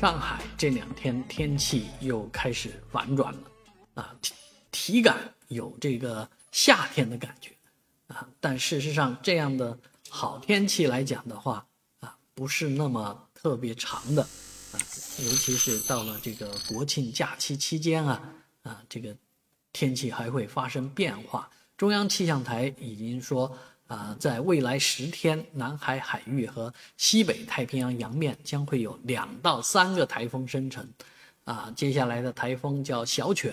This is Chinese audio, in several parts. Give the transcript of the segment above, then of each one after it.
上海这两天天气又开始反转了，啊，体体感有这个夏天的感觉，啊，但事实上这样的好天气来讲的话，啊，不是那么特别长的，啊，尤其是到了这个国庆假期期间啊，啊，这个天气还会发生变化。中央气象台已经说。啊，在未来十天，南海海域和西北太平洋洋面将会有两到三个台风生成。啊，接下来的台风叫小犬，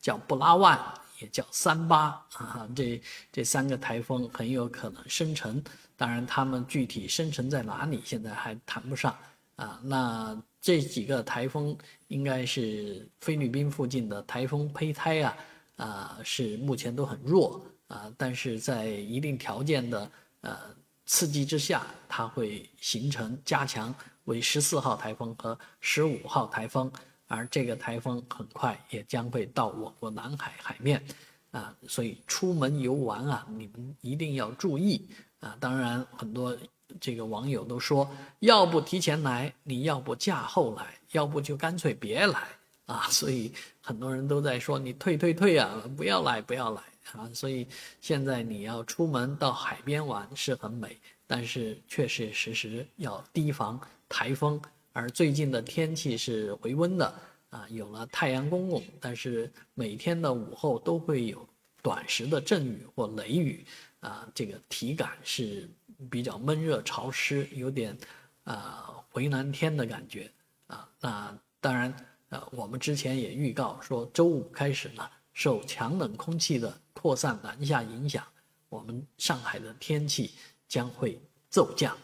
叫布拉万，也叫三八。啊，这这三个台风很有可能生成。当然，它们具体生成在哪里，现在还谈不上。啊，那这几个台风应该是菲律宾附近的台风胚胎啊，啊，是目前都很弱。啊，但是在一定条件的呃刺激之下，它会形成加强为十四号台风和十五号台风，而这个台风很快也将会到我国南海海面，啊，所以出门游玩啊，你们一定要注意啊。当然，很多这个网友都说，要不提前来，你要不嫁后来，要不就干脆别来啊。所以很多人都在说你退退退啊，不要来不要来。啊，所以现在你要出门到海边玩是很美，但是确确实实要提防台风。而最近的天气是回温的啊，有了太阳公公，但是每天的午后都会有短时的阵雨或雷雨啊，这个体感是比较闷热潮湿，有点啊回南天的感觉啊。那当然，呃，我们之前也预告说，周五开始呢，受强冷空气的扩散南下影响，我们上海的天气将会骤降。